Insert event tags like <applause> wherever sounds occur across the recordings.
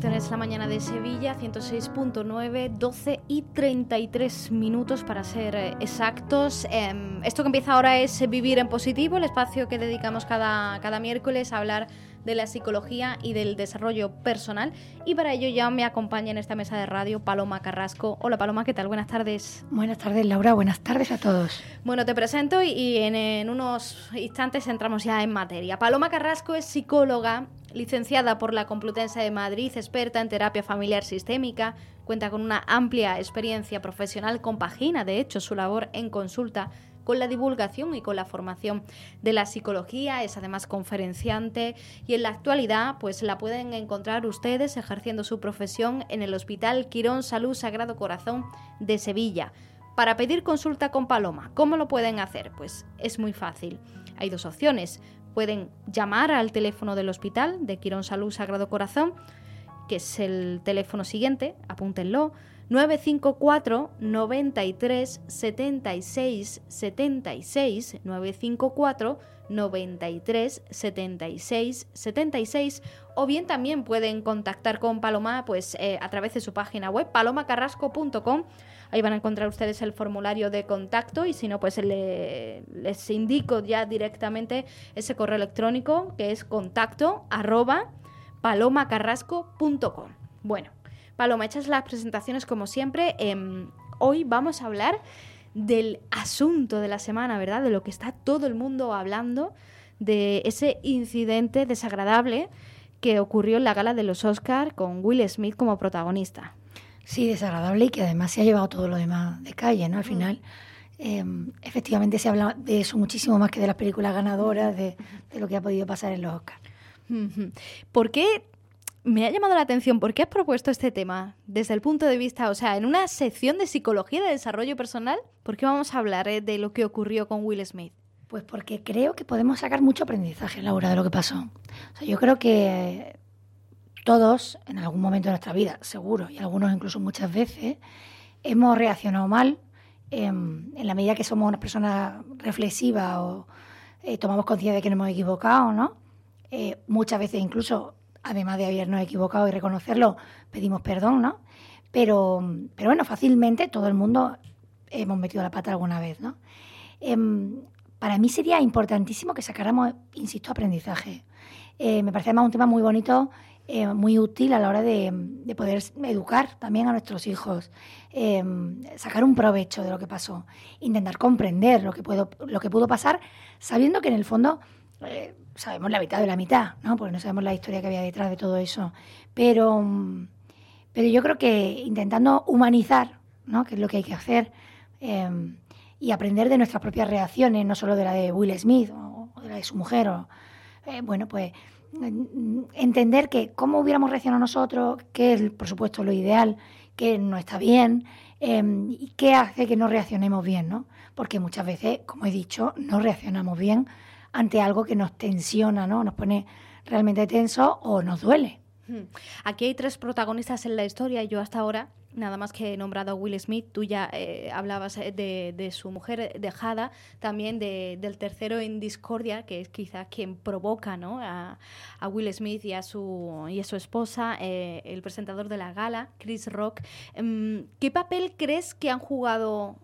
Directo en Es la Mañana de Sevilla, 106.9, 12 y 33 minutos para ser eh, exactos. Em, esto que empieza ahora es Vivir en Positivo, el espacio que dedicamos cada, cada miércoles a hablar de la psicología y del desarrollo personal. Y para ello ya me acompaña en esta mesa de radio Paloma Carrasco. Hola Paloma, ¿qué tal? Buenas tardes. Buenas tardes Laura, buenas tardes a todos. Bueno, te presento y, en, en unos instantes entramos ya en materia. Paloma Carrasco es psicóloga, licenciada por la Complutense de Madrid, experta en terapia familiar sistémica, cuenta con una amplia experiencia profesional, compagina de hecho su labor en consulta con la divulgación y con la formación de la psicología, es además conferenciante y en la actualidad pues la pueden encontrar ustedes ejerciendo su profesión en el Hospital Quirón Salud Sagrado Corazón de Sevilla. Para pedir consulta con Paloma, ¿cómo lo pueden hacer? Pues es muy fácil. Hay dos opciones. Pueden llamar al teléfono del hospital de Quirón Salud Sagrado Corazón, que es el teléfono siguiente, apúntenlo, 954 93 76 76 954 93 76 76 o bien también pueden contactar con Paloma pues eh, a través de su página web palomacarrasco.com ahí van a encontrar ustedes el formulario de contacto y si no pues le, les indico ya directamente ese correo electrónico que es contacto arroba palomacarrasco.com bueno Paloma, hechas las presentaciones como siempre, eh, hoy vamos a hablar del asunto de la semana, ¿verdad? De lo que está todo el mundo hablando, de ese incidente desagradable que ocurrió en la gala de los Oscars con Will Smith como protagonista. Sí, desagradable y que además se ha llevado todo lo demás de calle, ¿no? Al final, eh, efectivamente se habla de eso muchísimo más que de las películas ganadoras, de, de lo que ha podido pasar en los Oscars. ¿Por qué me ha llamado la atención por qué has propuesto este tema desde el punto de vista, o sea, en una sección de psicología de desarrollo personal, ¿por qué vamos a hablar eh, de lo que ocurrió con Will Smith? Pues porque creo que podemos sacar mucho aprendizaje, Laura, de lo que pasó. Yo creo que todos, en algún momento de nuestra vida, seguro, y algunos incluso muchas veces, hemos reaccionado mal en, en la medida que somos una persona reflexiva o eh, tomamos conciencia de que nos hemos equivocado, ¿no? Eh, muchas veces incluso además de habernos equivocado y reconocerlo, pedimos perdón, ¿no? Pero, pero bueno, fácilmente todo el mundo hemos metido la pata alguna vez, ¿no? Eh, para mí sería importantísimo que sacáramos, insisto, aprendizaje. Eh, me parece además un tema muy bonito, eh, muy útil a la hora de, de, poder educar también a nuestros hijos, eh, sacar un provecho de lo que pasó, intentar comprender lo que, puedo, lo que pudo pasar, sabiendo que en el fondo eh, sabemos la mitad de la mitad, ¿no? Porque no sabemos la historia que había detrás de todo eso. Pero, pero yo creo que intentando humanizar, ¿no? Que es lo que hay que hacer, eh, y aprender de nuestras propias reacciones, no solo de la de Will Smith o, de la de su mujer, o, eh, bueno, pues entender que cómo hubiéramos reaccionado nosotros, qué es, por supuesto, lo ideal, qué no está bien, eh, y qué hace que no reaccionemos bien, ¿no? Porque muchas veces, como he dicho, no reaccionamos bien ante algo que nos tensiona, ¿no? Nos pone realmente tenso o nos duele. Aquí hay tres protagonistas en la historia y yo hasta ahora nada más que he nombrado a Will Smith, tú ya eh, hablabas de, de, su mujer dejada, también de, del tercero en discordia, que es quizás quien provoca ¿no? a, Will Smith y a su, y a su esposa, eh, el presentador de la gala, Chris Rock. ¿Qué papel crees que han jugado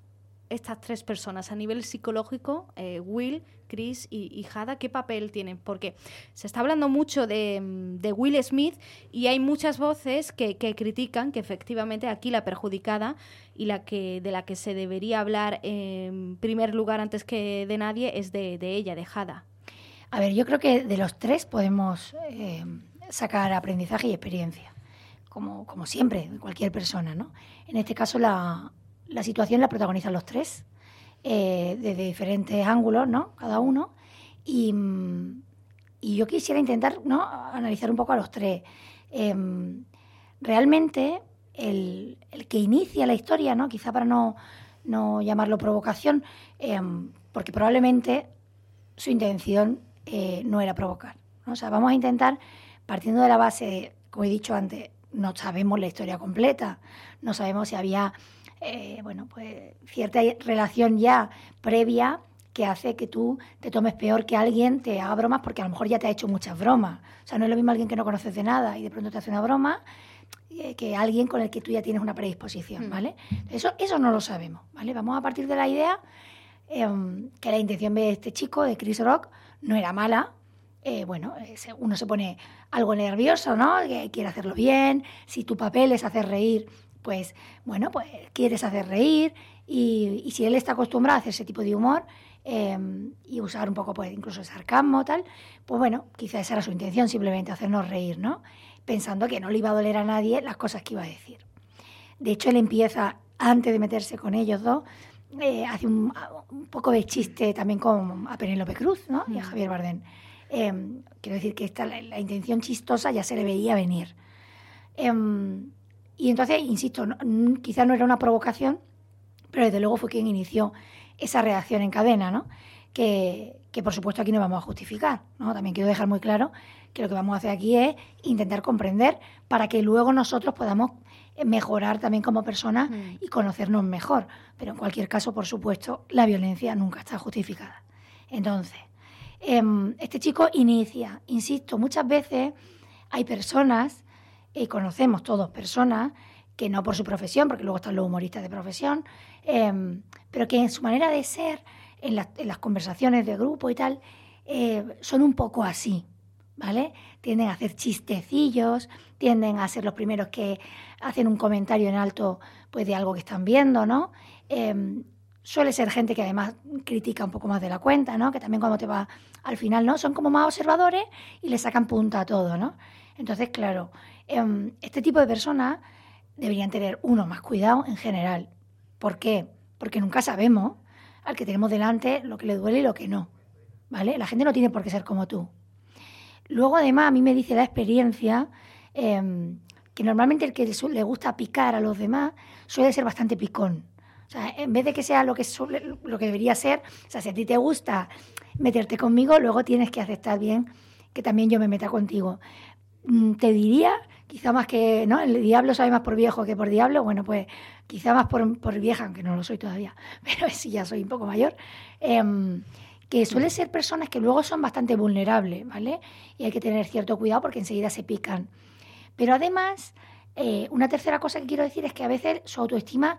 estas tres personas a nivel psicológico, eh, Will, Chris y, y, Hada, ¿qué papel tienen? Porque se está hablando mucho de, Will Smith y hay muchas voces que, critican que efectivamente aquí la perjudicada y la que de la que se debería hablar en primer lugar antes que de nadie es de, ella, de Hada. A ver, yo creo que de los tres podemos eh, sacar aprendizaje y experiencia, como, como siempre, cualquier persona, ¿no? En este caso la, la situación la protagonizan los tres, eh, desde diferentes ángulos, ¿no? Cada uno. Y, y yo quisiera intentar ¿no? analizar un poco a los tres. Em, realmente, el, que inicia la historia, ¿no? quizá para no, no llamarlo provocación, em, porque probablemente su intención eh, no era provocar. O sea, vamos a intentar, partiendo de la base, como he dicho antes, no sabemos la historia completa, no sabemos si había eh, bueno, pues cierta relación ya previa que hace que tú te tomes peor que alguien te haga bromas porque a lo mejor ya te ha hecho muchas bromas. O sea, no es lo mismo alguien que no conoces de nada y de pronto te hace una broma eh, que alguien con el que tú ya tienes una predisposición, mm. ¿vale? Eso, eso no lo sabemos, ¿vale? Vamos a partir de la idea em, que la intención de este chico, de Chris Rock, no era mala. Eh, bueno, uno se pone algo nervioso, ¿no? Que quiere hacerlo bien. Si tu papel es hacer reír, pues, bueno, pues quieres hacer reír. Y, y si él está acostumbrado a hacer ese tipo de humor, Em, y usar un poco, pues, incluso el sarcasmo, tal, pues bueno, quizás esa era su intención, simplemente hacernos reír, ¿no? Pensando que no le iba a doler a nadie las cosas que iba a decir. De hecho, él empieza, antes de meterse con ellos dos, eh, hace un, poco de chiste también con a Penélope Cruz, ¿no? Y a mm. Javier Bardem. Em, quiero decir que esta, la, intención chistosa ya se le veía venir. Em, y entonces, insisto, quizás no era una provocación, pero desde luego fue quien inició esa reacción en cadena, ¿no? Que, por supuesto aquí no vamos a justificar, ¿no? También quiero dejar muy claro que lo que vamos a hacer aquí es intentar comprender para que luego nosotros podamos mejorar también como personas mm. y conocernos mejor. Pero en cualquier caso, por supuesto, la violencia nunca está justificada. Entonces, em, este chico inicia, insisto, muchas veces hay personas, y conocemos todos personas, que no por su profesión, porque luego están los humoristas de profesión, em, pero que en su manera de ser, en, las conversaciones de grupo y tal, eh, son un poco así, ¿vale? Tienden a hacer chistecillos, tienden a ser los primeros que hacen un comentario en alto pues, de algo que están viendo, ¿no? Em, suele ser gente que además critica un poco más de la cuenta, ¿no? Que también cuando te va al final, ¿no? Son como más observadores y le sacan punta a todo, ¿no? Entonces, claro, este tipo de personas deberían tener uno más cuidado en general. ¿Por qué? Porque nunca sabemos al que tenemos delante lo que le duele y lo que no. ¿Vale? La gente no tiene por qué ser como tú. Luego, además, a mí me dice la experiencia em, que normalmente el que le gusta picar a los demás suele ser bastante picón. O sea, en vez de que sea lo que, lo que debería ser, o sea, si a ti te gusta meterte conmigo, luego tienes que aceptar bien que también yo me meta contigo. Mm, te diría quizá más que, ¿no? El diablo sabe más por viejo que por diablo, bueno, pues quizá más por, por vieja, aunque no lo soy todavía, <laughs> pero sí ya soy un poco mayor, em, que suele ser personas que luego son bastante vulnerables, ¿vale? Y hay que tener cierto cuidado porque enseguida se pican. Pero además, eh, una tercera cosa que quiero decir es que a veces su autoestima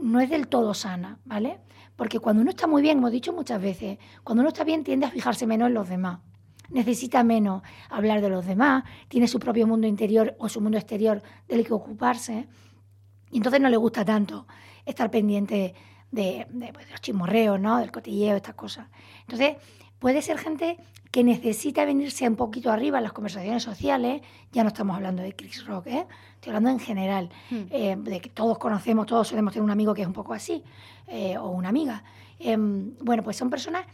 no es del todo sana, ¿vale? Porque cuando uno está muy bien, hemos dicho muchas veces, cuando uno está bien tiende a fijarse menos en los demás necesita menos hablar de los demás, tiene su propio mundo interior o su mundo exterior del que ocuparse, y entonces no le gusta tanto estar pendiente de, pues, los chismorreos, ¿no? del cotilleo, estas cosas. Entonces, puede ser gente que necesita venirse un poquito arriba en las conversaciones sociales, ya no estamos hablando de Chris Rock, ¿eh? estoy hablando en general, hmm. eh, de que todos conocemos, todos solemos tener un amigo que es un poco así, eh, o una amiga. Em, bueno, pues son personas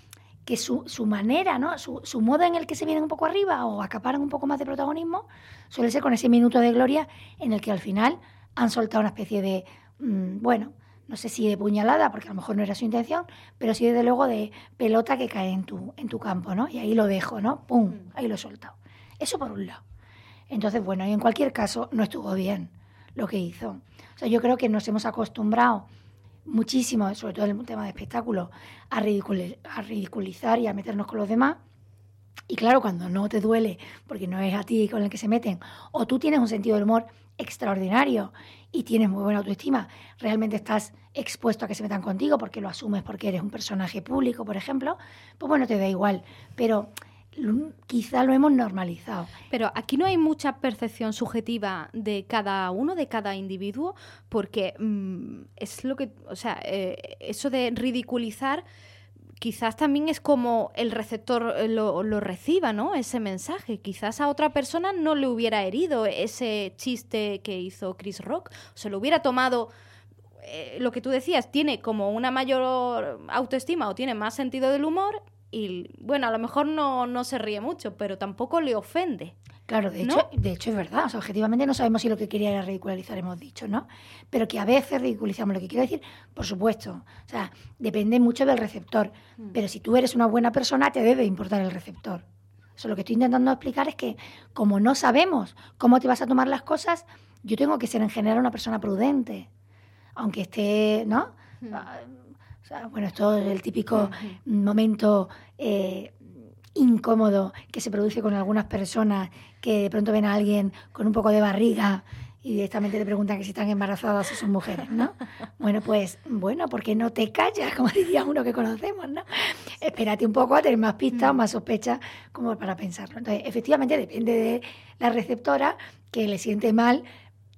que su, su manera, ¿no? Su, su, modo en el que se vienen un poco arriba o acaparan un poco más de protagonismo, suele ser con ese minuto de gloria en el que al final han soltado una especie de, mm, bueno, no sé si de puñalada, porque a lo mejor no era su intención, pero sí desde luego de pelota que cae en tu, en tu campo, ¿no? Y ahí lo dejo, ¿no? ¡Pum! Mm. Ahí lo he soltado. Eso por un lado. Entonces, bueno, y en cualquier caso, no estuvo bien lo que hizo. O sea, yo creo que nos hemos acostumbrado muchísimo, sobre todo en el tema de espectáculo, a, ridiculizar y a meternos con los demás. Y claro, cuando no te duele, porque no es a ti con el que se meten, o tú tienes un sentido del humor extraordinario y tienes muy buena autoestima, realmente estás expuesto a que se metan contigo porque lo asumes porque eres un personaje público, por ejemplo, pues bueno, te da igual. Pero quizá lo hemos normalizado. Pero aquí no hay mucha percepción subjetiva de cada uno, de cada individuo, porque mm, es lo que, o sea, eh, eso de ridiculizar quizás también es como el receptor eh, lo, reciba, ¿no? Ese mensaje. Quizás a otra persona no le hubiera herido ese chiste que hizo Chris Rock. Se lo hubiera tomado eh, lo que tú decías, tiene como una mayor autoestima o tiene más sentido del humor y bueno, a lo mejor no, no se ríe mucho, pero tampoco le ofende. Claro, de hecho, de hecho es verdad. O sea, objetivamente no sabemos si lo que quería era ridiculizar, hemos dicho, ¿no? Pero que a veces ridiculizamos lo que quiero decir, por supuesto. O sea, depende mucho del receptor. Mm. Pero si tú eres una buena persona, te debe importar el receptor. Eso lo que estoy intentando explicar es que, como no sabemos cómo te vas a tomar las cosas, yo tengo que ser en general una persona prudente. Aunque esté, ¿no? Mm. O sea, bueno, esto es el típico momento eh, incómodo que se produce con algunas personas que de pronto ven a alguien con un poco de barriga y directamente te preguntan que si están embarazadas o son mujeres, ¿no? <laughs> Bueno, pues, bueno, ¿por qué no te callas? Como diría uno que conocemos, ¿no? Espérate un poco a tener más pistas o más sospechas como para pensarlo. Entonces, efectivamente, depende de la receptora que le siente mal,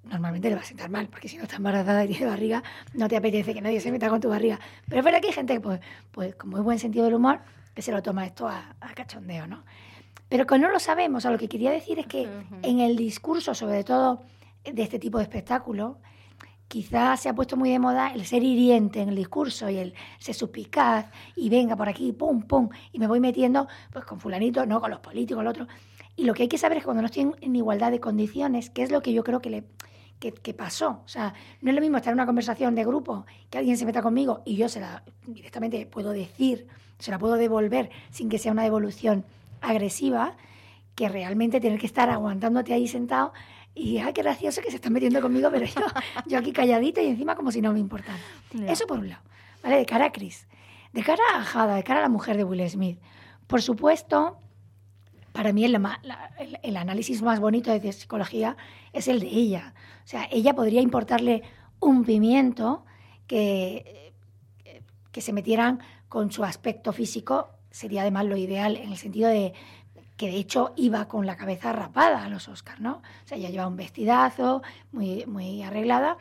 normalmente le va a sentar mal, porque si no está embarazada y tiene barriga, no te apetece que nadie se meta con tu barriga. Pero es verdad que hay gente que, pues, pues con muy buen sentido del humor, que se lo toma esto a, cachondeo, ¿no? Pero que no lo sabemos, o lo que quería decir es que en el discurso, sobre todo de este tipo de espectáculo, quizás se ha puesto muy de moda el ser hiriente en el discurso y el ser suspicaz y venga por aquí, pum, pum, y me voy metiendo pues con fulanito, no con los políticos, el otro. Y lo que hay que saber es que cuando no estoy en, igualdad de condiciones, que es lo que yo creo que le que, pasó. O sea, no es lo mismo estar en una conversación de grupo, que alguien se meta conmigo y yo se la directamente puedo decir se la puedo devolver sin que sea una devolución agresiva, que realmente tener que estar aguantándote ahí sentado y, ay, qué gracioso que se están metiendo conmigo, pero yo, <laughs> yo aquí calladita y encima como si no me importara. Eso por un lado, ¿vale? De cara a Chris. De cara a Jada, de cara a la mujer de Will Smith. Por supuesto, para mí el, el, análisis más bonito de psicología es el de ella. O sea, ella podría importarle un pimiento que, que se metieran con su aspecto físico sería además lo ideal en el sentido de que de hecho iba con la cabeza rapada a los Oscars, ¿no? O sea, ella llevaba un vestidazo, muy, muy arreglada.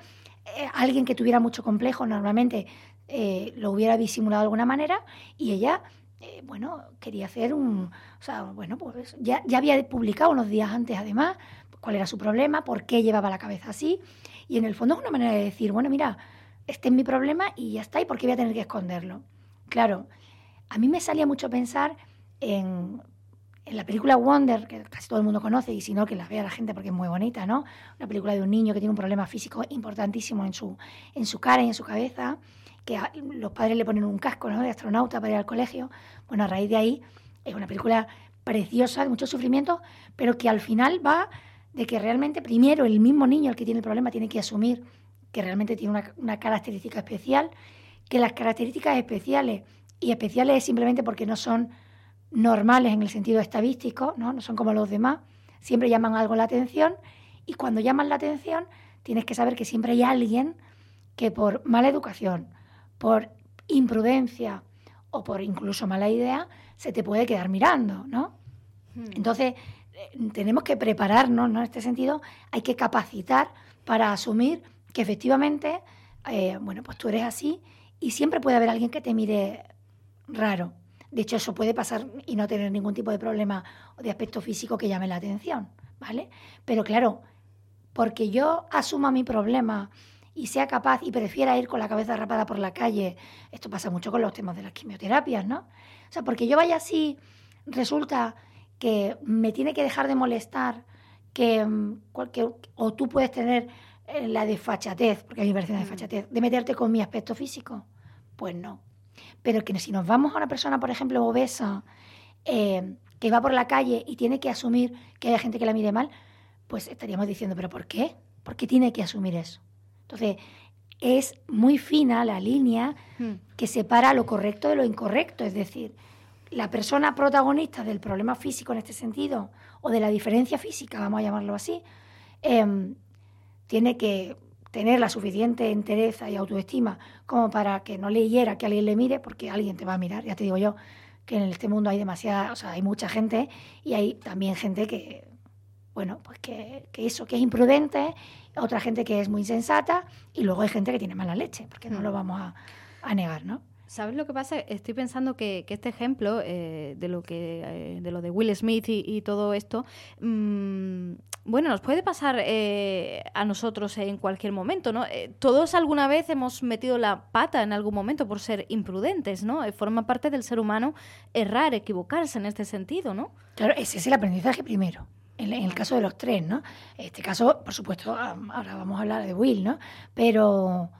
Eh, alguien que tuviera mucho complejo normalmente eh, lo hubiera disimulado de alguna manera y ella, eh, bueno, quería hacer un... O sea, bueno, pues ya, ya había publicado unos días antes además cuál era su problema, por qué llevaba la cabeza así y en el fondo es una manera de decir, bueno, mira, este es mi problema y ya está, ¿y por qué voy a tener que esconderlo? Claro, a mí me salía mucho pensar en, la película Wonder, que casi todo el mundo conoce, y si no, que la vea la gente porque es muy bonita, ¿no? Una película de un niño que tiene un problema físico importantísimo en su, en su cara y en su cabeza, que los padres le ponen un casco de astronauta para ir al colegio. Bueno, a raíz de ahí es una película preciosa, de mucho sufrimiento, pero que al final va de que realmente primero el mismo niño, el que tiene el problema, tiene que asumir que realmente tiene una, una característica especial que las características especiales, y especiales es simplemente porque no son normales en el sentido estadístico, ¿no? no son como los demás, siempre llaman algo la atención y cuando llaman la atención tienes que saber que siempre hay alguien que por mala educación, por imprudencia o por incluso mala idea, se te puede quedar mirando, ¿no? Hmm. Entonces, eh, tenemos que prepararnos, ¿no? En este sentido, hay que capacitar para asumir que efectivamente, eh, bueno, pues tú eres así y siempre puede haber alguien que te mire raro. De hecho, eso puede pasar y no tener ningún tipo de problema o de aspecto físico que llame la atención, ¿vale? Pero claro, porque yo asuma mi problema y sea capaz y prefiera ir con la cabeza rapada por la calle, esto pasa mucho con los temas de las quimioterapias, ¿no? O sea, porque yo vaya así, resulta que me tiene que dejar de molestar, que, mm, o tú puedes tener la desfachatez, porque a mí me parece una desfachatez, de meterte con mi aspecto físico. Pues no. Pero que si nos vamos a una persona, por ejemplo, obesa, eh, que va por la calle y tiene que asumir que hay gente que la mire mal, pues estaríamos diciendo, ¿pero por qué? ¿Por qué tiene que asumir eso? Entonces, es muy fina la línea mm. que separa lo correcto de lo incorrecto. Es decir, la persona protagonista del problema físico en este sentido, o de la diferencia física, vamos a llamarlo así, eh, tiene que tener la suficiente entereza y autoestima como para que no le hiera que alguien le mire, porque alguien te va a mirar. Ya te digo yo que en este mundo hay demasiada, o sea, hay mucha gente y hay también gente que, bueno, pues que, eso, que es imprudente, otra gente que es muy insensata y luego hay gente que tiene mala leche, porque no mm. lo vamos a, negar, ¿no? ¿Sabes lo que pasa? Estoy pensando que, este ejemplo eh, de lo que eh, de lo de Will Smith y, todo esto, mm, bueno, nos puede pasar eh, a nosotros en cualquier momento, ¿no? todos alguna vez hemos metido la pata en algún momento por ser imprudentes, ¿no? forma parte del ser humano errar, equivocarse en este sentido, ¿no? Claro, ese es el aprendizaje primero. En, en el caso de los tres, ¿no? En este caso, por supuesto, ahora vamos a hablar de Will, ¿no? Pero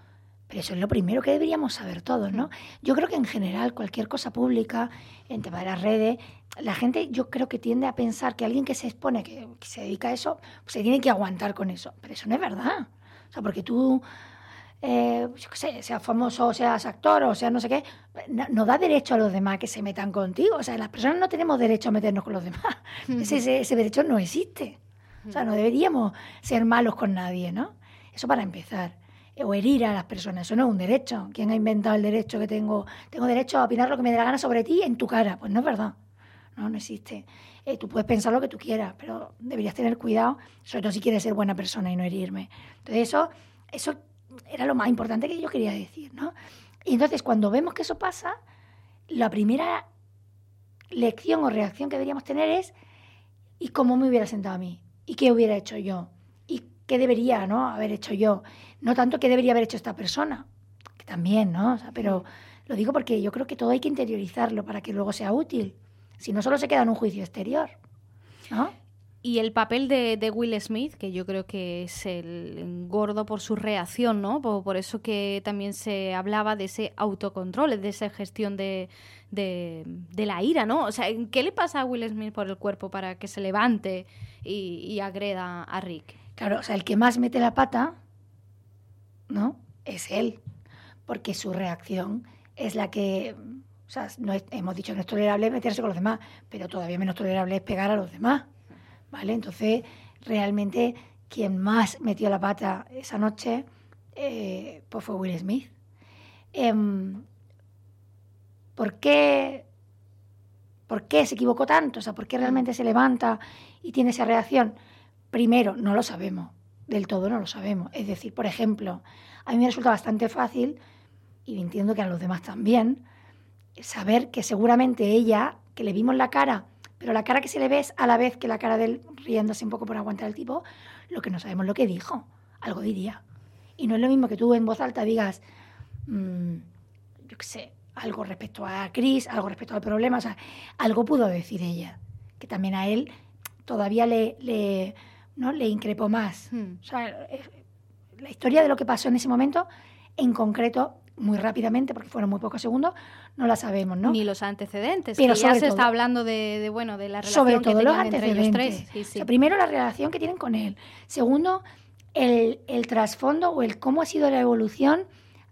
pero eso es lo primero que deberíamos saber todos, ¿no? Yo creo que en general cualquier cosa pública, en tema de las redes, la gente yo creo que tiende a pensar que alguien que se expone, que, se dedica a eso, pues se tiene que aguantar con eso. Pero eso no es verdad. O sea, porque tú, eh, yo qué sé, seas famoso, o seas actor, o sea no sé qué, no, da derecho a los demás que se metan contigo. O sea, las personas no tenemos derecho a meternos con los demás. ese, ese derecho no existe. O sea, no deberíamos ser malos con nadie, ¿no? Eso para empezar o herir a las personas. Eso no es un derecho. ¿Quién ha inventado el derecho que tengo? Tengo derecho a opinar lo que me dé la gana sobre ti en tu cara. Pues no es verdad. No, no existe. Eh, tú puedes pensar lo que tú quieras, pero deberías tener cuidado, sobre todo si quieres ser buena persona y no herirme. Entonces eso, eso era lo más importante que yo quería decir, ¿no? Y entonces cuando vemos que eso pasa, la primera lección o reacción que deberíamos tener es ¿y cómo me hubiera sentado a mí? ¿Y qué hubiera hecho yo? qué debería ¿no? haber hecho yo, no tanto qué debería haber hecho esta persona, que también, ¿no? pero lo digo porque yo creo que todo hay que interiorizarlo para que luego sea útil, si no solo se queda en un juicio exterior, ¿no? Y el papel de, Will Smith, que yo creo que es el gordo por su reacción, ¿no? Por, eso que también se hablaba de ese autocontrol, de esa gestión de, de, la ira, ¿no? O sea, ¿qué le pasa a Will Smith por el cuerpo para que se levante y, y agreda a Rick? Claro, o sea, el que más mete la pata, ¿no? Es él, porque su reacción es la que, o sea, no hemos dicho que no es tolerable meterse con los demás, pero todavía menos tolerable es pegar a los demás, ¿vale? Entonces, realmente, quien más metió la pata esa noche, eh, pues fue Will Smith. Em, ¿Por qué? ¿Por qué se equivocó tanto? O sea, ¿por qué realmente se levanta y tiene esa reacción? Primero, no lo sabemos, del todo no lo sabemos. Es decir, por ejemplo, a mí me resulta bastante fácil, y entiendo que a los demás también, saber que seguramente ella, que le vimos la cara, pero la cara que se le ve es a la vez que la cara de él riéndose un poco por aguantar el tipo, lo que no sabemos lo que dijo, algo diría. Y no es lo mismo que tú en voz alta digas, mm, yo qué sé, algo respecto a Chris, algo respecto al problema, o sea, algo pudo decir ella, que también a él todavía le, le ¿no? le increpó más. Hmm. O sea, la historia de lo que pasó en ese momento, en concreto, muy rápidamente, porque fueron muy pocos segundos, no la sabemos, ¿no? Ni los antecedentes, Pero que ya se está hablando de, bueno, de la relación sobre todo los antecedentes. Entre ellos tres. primero, la relación que tienen con él. Segundo, el, el trasfondo o el cómo ha sido la evolución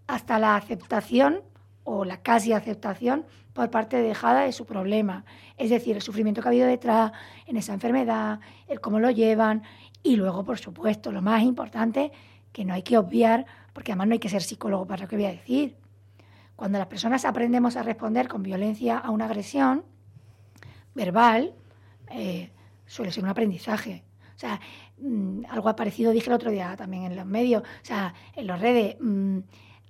hasta la aceptación o la casi aceptación por parte de Jada de su problema. Es decir, el sufrimiento que ha habido detrás en esa enfermedad, el cómo lo llevan y luego, por supuesto, lo más importante, que no hay que obviar, porque además no hay que ser psicólogo para lo que voy a decir. Cuando las personas aprendemos a responder con violencia a una agresión verbal, eh, suele ser un aprendizaje. O sea, mm, algo parecido dije el otro día también en los medios, o sea, en las redes. Mm,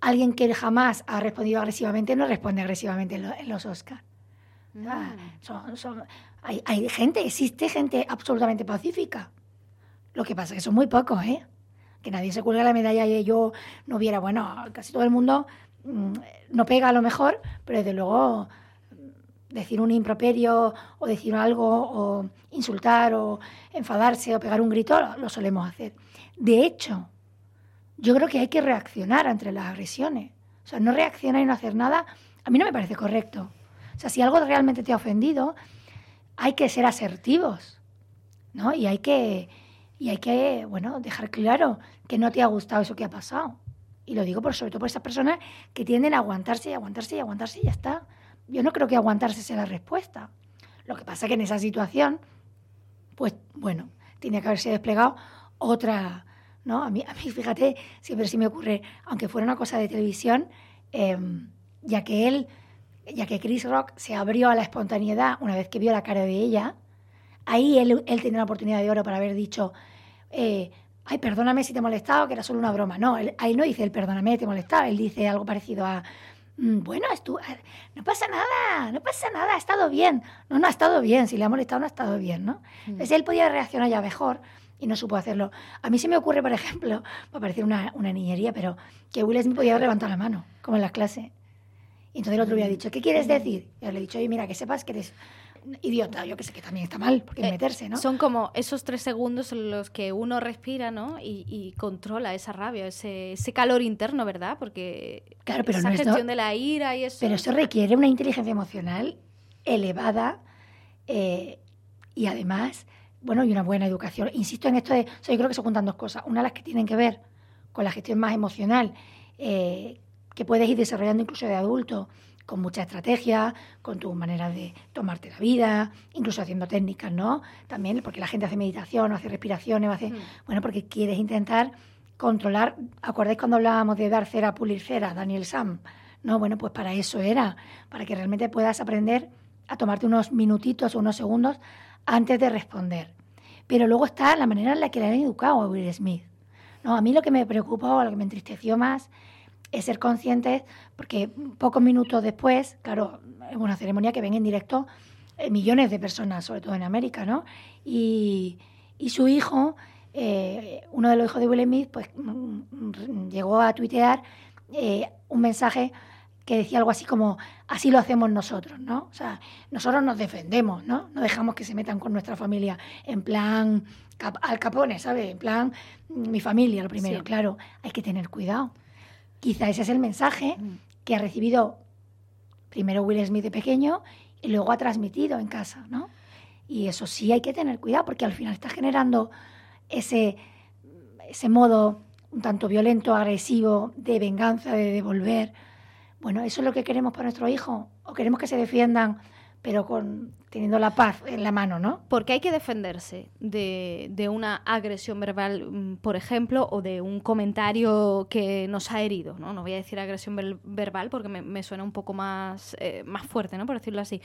alguien que jamás ha respondido agresivamente no responde agresivamente en, los Oscars. Mm. hay, gente, existe gente absolutamente pacífica. Lo que pasa es que son muy pocos, ¿eh? Que nadie se cuelga la medalla y yo no viera, bueno, casi todo el mundo mm, no pega a lo mejor, pero desde luego mm, decir un improperio o decir algo o insultar o enfadarse o pegar un grito lo solemos hacer. De hecho, yo creo que hay que reaccionar ante las agresiones. O sea, no reaccionar y no hacer nada, a mí no me parece correcto. O sea, si algo realmente te ha ofendido, hay que ser asertivos, ¿no? Y hay que, y hay que, bueno, dejar claro que no te ha gustado eso que ha pasado. Y lo digo por sobre todo por esas personas que tienden a aguantarse y aguantarse y aguantarse y ya está. Yo no creo que aguantarse sea la respuesta. Lo que pasa es que en esa situación, pues bueno, tiene que haberse desplegado otra, ¿no? A mí, a mí, fíjate, siempre sí me ocurre, aunque fuera una cosa de televisión, em, ya que él, ya que Chris Rock se abrió a la espontaneidad una vez que vio la cara de ella, ahí él, él tenía una oportunidad de oro para haber dicho, eh, ay, perdóname si te he molestado, que era solo una broma. No, él, ahí no dice el perdóname, te he molestado, él dice algo parecido a, Mm, bueno, estu- eh, no pasa nada, no pasa nada, ha estado bien. No, no ha estado bien, si le ha molestado no ha estado bien, ¿no? Mm. Entonces él podía reaccionar ya mejor y no supo hacerlo. A mí se me ocurre, por ejemplo, <laughs> va a parecer una, una niñería, pero que Will Smith podía haber levantado la mano, como en las clases. Y entonces el otro Mm. había dicho, ¿qué quieres decir? Y yo le he dicho, oye, mira, que sepas que eres idiota. Yo que sé que también está mal, porque Eh, meterse, ¿no? Son como esos tres segundos en los que uno respira, ¿no? Y, y controla esa rabia, ese, ese calor interno, ¿verdad? Porque Claro, pero esa no es gestión de la ira y eso. Pero eso requiere una inteligencia emocional elevada eh, y además, bueno, y una buena educación. Insisto en esto de, o sea, yo creo que se juntan dos cosas. Una, las que tienen que ver con la gestión más emocional, eh, que puedes ir desarrollando incluso de adulto, con mucha estrategia, con tu manera de tomarte la vida, incluso haciendo técnicas, ¿no? También porque la gente hace meditación, o hace respiraciones, o hace, Mm. bueno, porque quieres intentar controlar. ¿Acordáis cuando hablábamos de dar cera, pulir cera, Daniel Sam? No, bueno, pues para eso era, para que realmente puedas aprender a tomarte unos minutitos o unos segundos antes de responder. Pero luego está la manera en la que le han educado a Will Smith. No, a mí lo que me preocupa o lo que me entristeció más es ser conscientes, porque pocos minutos después, claro, es una ceremonia que ven en directo eh, millones de personas, sobre todo en América, ¿no? Y, y su hijo, eh, uno de los hijos de Will Smith, pues mm, mm, llegó a tuitear eh, un mensaje que decía algo así como, así lo hacemos nosotros, ¿no? O sea, nosotros nos defendemos, ¿no? No dejamos que se metan con nuestra familia en plan cap- al capone, ¿sabes? En plan, mm, mi familia, lo primero, Sí. claro, hay que tener cuidado. Quizá ese es el mensaje Mm. que ha recibido primero Will Smith de pequeño y luego ha transmitido en casa, ¿no? Y eso sí hay que tener cuidado porque al final está generando ese, ese modo un tanto violento, agresivo, de venganza, de devolver. Bueno, ¿eso es lo que queremos para nuestro hijo? ¿O queremos que se defiendan, pero con teniendo la paz en la mano, ¿no? Porque hay que defenderse de, de una agresión verbal, mm, por ejemplo, o de un comentario que nos ha herido, ¿no? No voy a decir agresión ver- verbal porque me, me suena un poco más, eh, más fuerte, ¿no? Por decirlo así.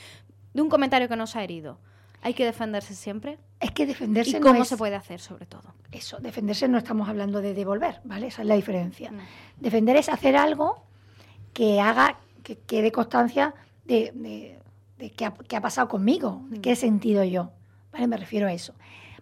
De un comentario que nos ha herido. Hay que defenderse siempre. Es que defenderse ¿Y no cómo es se puede hacer, sobre todo? eso. Defenderse no estamos hablando de devolver, ¿vale? Esa es la diferencia. Defender es hacer algo que haga, que quede constancia de, de- de qué, ha, qué ha pasado conmigo, de qué he sentido yo. ¿Vale? Me refiero a eso.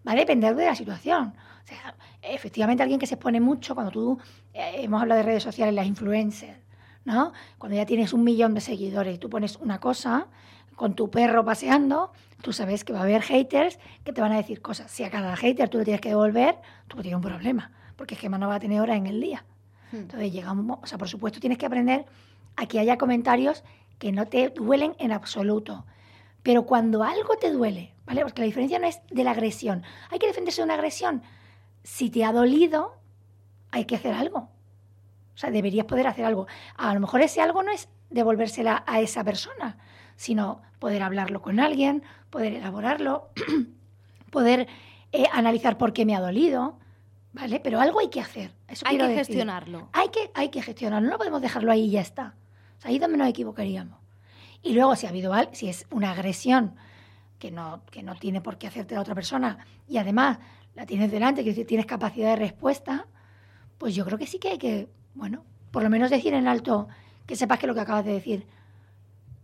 Va a depender de la situación. O sea, efectivamente, alguien que se expone mucho, cuando tú, eh, hemos hablado de redes sociales, las influencers, ¿no? Cuando ya tienes un millón de seguidores y tú pones una cosa con tu perro paseando, tú sabes que va a haber haters que te van a decir cosas. Si a cada hater tú le tienes que devolver, tú tienes un problema, porque es que no va a tener hora en el día. Mm. Entonces llegamos, o sea, por supuesto tienes que aprender a que haya comentarios que no te duelen en absoluto. Pero cuando algo te duele, ¿vale? Porque la diferencia no es de la agresión. Hay que defenderse de una agresión. Si te ha dolido, hay que hacer algo. O sea, deberías poder hacer algo. A lo mejor ese algo no es devolvérsela a esa persona, sino poder hablarlo con alguien, poder elaborarlo, <clears throat> poder eh, analizar por qué me ha dolido, ¿vale? Pero algo hay que hacer. Eso Hay que decir. gestionarlo. Hay que, hay que gestionarlo, no podemos dejarlo ahí y ya está. O sea, ahí donde nos equivocaríamos. Y luego, si ha habido al- si es una agresión que no, que no tiene por qué hacerte la otra persona y además la tienes delante, que tienes capacidad de respuesta, pues yo creo que sí que hay que, bueno, por lo menos decir en alto que sepas que lo que acabas de decir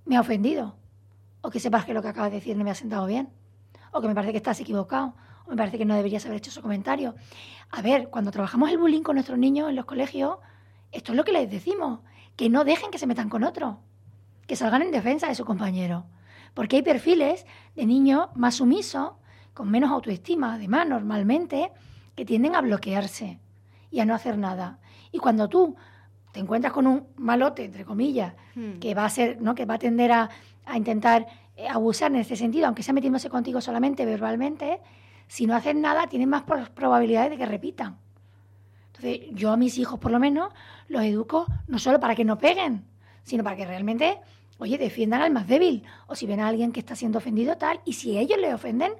me ha ofendido, o que sepas que lo que acabas de decir no me ha sentado bien, o que me parece que estás equivocado, o me parece que no deberías haber hecho ese comentario. A ver, cuando trabajamos el bullying con nuestros niños en los colegios, esto es lo que les decimos, que no dejen que se metan con otro, que salgan en defensa de su compañero. Porque hay perfiles de niños más sumisos, con menos autoestima, además, normalmente, que tienden a bloquearse y a no hacer nada. Y cuando tú te encuentras con un malote, entre comillas, Mm. que va a ser, ¿no? que va a tender a, a intentar eh, abusar en ese sentido, aunque sea metiéndose contigo solamente verbalmente, si no haces nada, tienes más pro- probabilidades de que repitan. Entonces, yo a mis hijos, por lo menos, los educo no solo para que no peguen, sino para que realmente, oye, defiendan al más débil. O si ven a alguien que está siendo ofendido, tal, y si ellos le ofenden,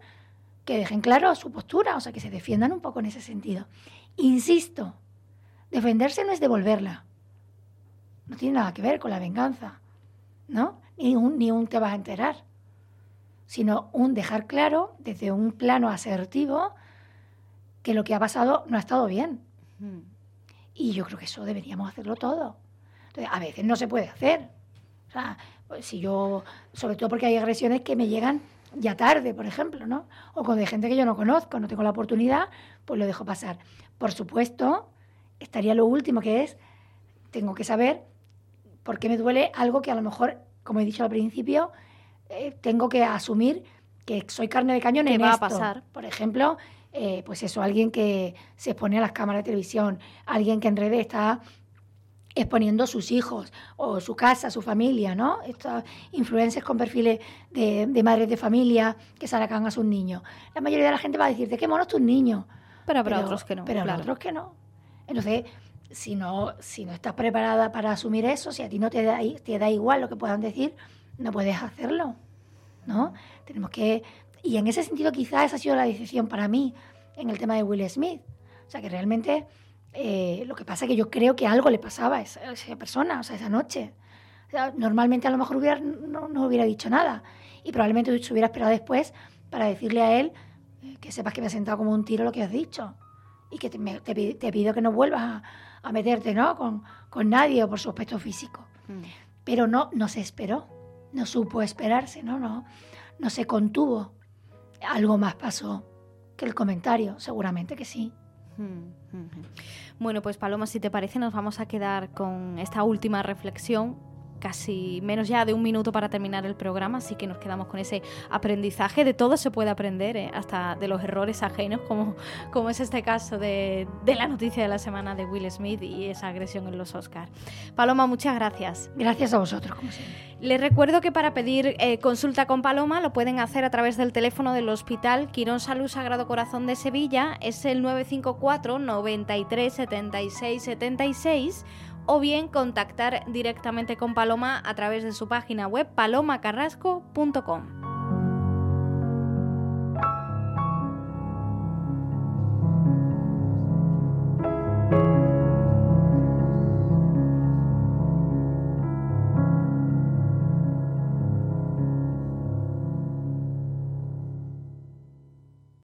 que dejen claro su postura, o sea, que se defiendan un poco en ese sentido. Insisto, defenderse no es devolverla. No tiene nada que ver con la venganza, ¿no? Ni un, ni un te vas a enterar, sino un dejar claro desde un plano asertivo que lo que ha pasado no ha estado bien. Y yo creo que eso deberíamos hacerlo todo. Entonces, a veces no se puede hacer, pues, si yo, sobre todo porque hay agresiones que me llegan ya tarde, por ejemplo, ¿no? O con de gente que yo no conozco, no tengo la oportunidad, pues lo dejo pasar. Por supuesto, estaría lo último que es, tengo que saber por qué me duele algo que a lo mejor, como he dicho al principio, eh, tengo que asumir que soy carne de cañón en va esto. a pasar? Por ejemplo, eh, pues eso, alguien que se expone a las cámaras de televisión, alguien que en redes está exponiendo a sus hijos o su casa, su familia, ¿no? Estos influencers con perfiles de, madres de familia que sacan a sus niños. La mayoría de la gente va a decirte, qué monos tus niños. Pero habrá otros que no. Pero habrá otros que no. Entonces, si no, si no estás preparada para asumir eso, si a ti no te da, te da igual lo que puedan decir, no puedes hacerlo, ¿no? Tenemos que... Y en ese sentido quizás esa ha sido la decisión para mí en el tema de Will Smith. O sea, que realmente eh, lo que pasa es que yo creo que algo le pasaba a esa, persona, o sea, esa noche. normalmente a lo mejor hubiera, no, no, hubiera dicho nada y probablemente se hubiera esperado después para decirle a él eh, que sepas que me ha sentado como un tiro lo que has dicho y que te, pido que no vuelvas a, meterte ¿no? con, con, nadie o por su aspecto físico. Mm. Pero no, no se esperó, no supo esperarse, ¿no? No, no se contuvo. Algo más pasó que el comentario, seguramente que sí. Mm, mm, bueno, pues Paloma, si te parece, nos vamos a quedar con esta última reflexión casi menos ya de un minuto para terminar el programa, así que nos quedamos con ese aprendizaje. De todo se puede aprender, ¿eh? hasta de los errores ajenos, como, como es este caso de, la noticia de la semana de Will Smith y esa agresión en los Oscars. Paloma, muchas gracias. Gracias a vosotros, como Les recuerdo que para pedir eh, consulta con Paloma lo pueden hacer a través del teléfono del Hospital Quirón Salud Sagrado Corazón de Sevilla, es el 954 93 76 76 o bien contactar directamente con Paloma a través de su página web palomacarrasco.com.